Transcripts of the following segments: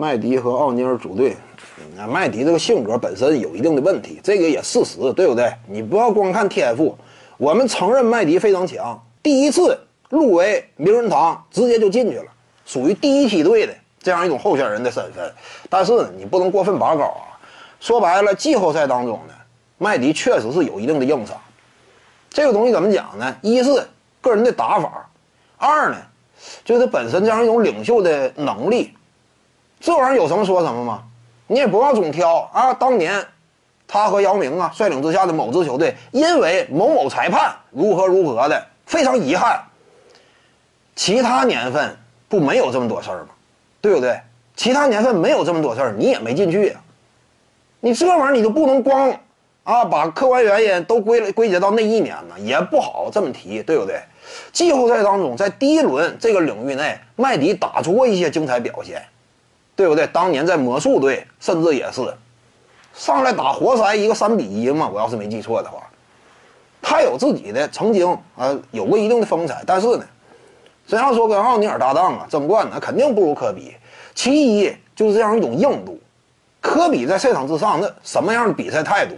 麦迪和奥尼尔组队，麦迪这个性格本身有一定的问题，这个也事实，对不对？你不要光看天赋，我们承认麦迪非常强，第一次入围名人堂直接就进去了，属于第一梯队的这样一种候选人的身份。但是你不能过分拔高啊！说白了，季后赛当中呢，麦迪确实是有一定的硬伤。这个东西怎么讲呢？一是个人的打法，二呢，就是他本身这样一种领袖的能力。这玩意儿有什么说什么吗？你也不要总挑啊！当年他和姚明啊率领之下的某支球队，因为某某裁判如何如何的，非常遗憾。其他年份不没有这么多事儿吗？对不对？其他年份没有这么多事儿，你也没进去呀。你这玩意儿你就不能光。啊，把客观原因都归归结到那一年呢，也不好这么提，对不对？季后赛当中，在第一轮这个领域内，麦迪打出过一些精彩表现，对不对？当年在魔术队，甚至也是上来打活塞一个三比一嘛，我要是没记错的话，他有自己的曾经啊，有过一定的风采。但是呢，真要说跟奥尼尔搭档啊，争冠那肯定不如科比。其一就是这样一种硬度，科比在赛场之上那什么样的比赛态度？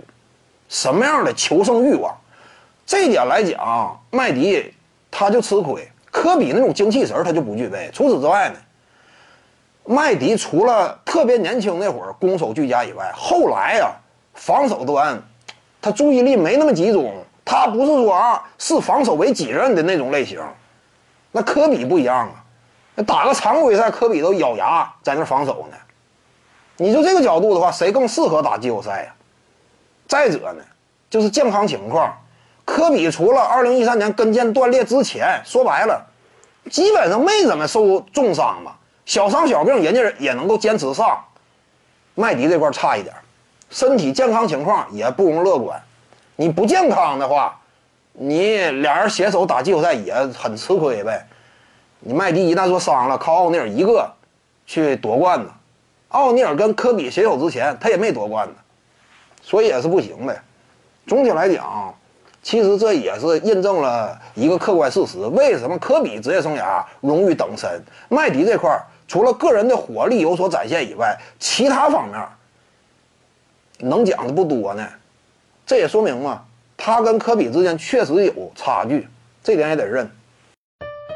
什么样的求胜欲望？这一点来讲，麦迪他就吃亏。科比那种精气神他就不具备。除此之外呢，麦迪除了特别年轻那会儿攻守俱佳以外，后来啊，防守端他注意力没那么集中。他不是说啊，视防守为己任的那种类型。那科比不一样啊，那打个常规赛，科比都咬牙在那防守呢。你就这个角度的话，谁更适合打季后赛呀？再者呢，就是健康情况。科比除了2013年跟腱断裂之前，说白了，基本上没怎么受重伤吧。小伤小病，人家也能够坚持上。麦迪这块差一点，身体健康情况也不容乐观。你不健康的话，你俩人携手打季后赛也很吃亏呗。你麦迪一旦说伤了，靠奥尼尔一个去夺冠呢。奥尼尔跟科比携手之前，他也没夺冠呢。所以也是不行的。总体来讲，其实这也是印证了一个客观事实：为什么科比职业生涯荣誉等身，麦迪这块除了个人的火力有所展现以外，其他方面能讲的不多呢？这也说明嘛，他跟科比之间确实有差距，这点也得认。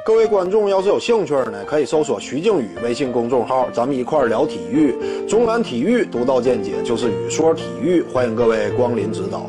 各位观众要是有兴趣呢，可以搜索徐静宇微信公众号，咱们一块聊体育。中南体育独到见解就是语说体育，欢迎各位光临指导。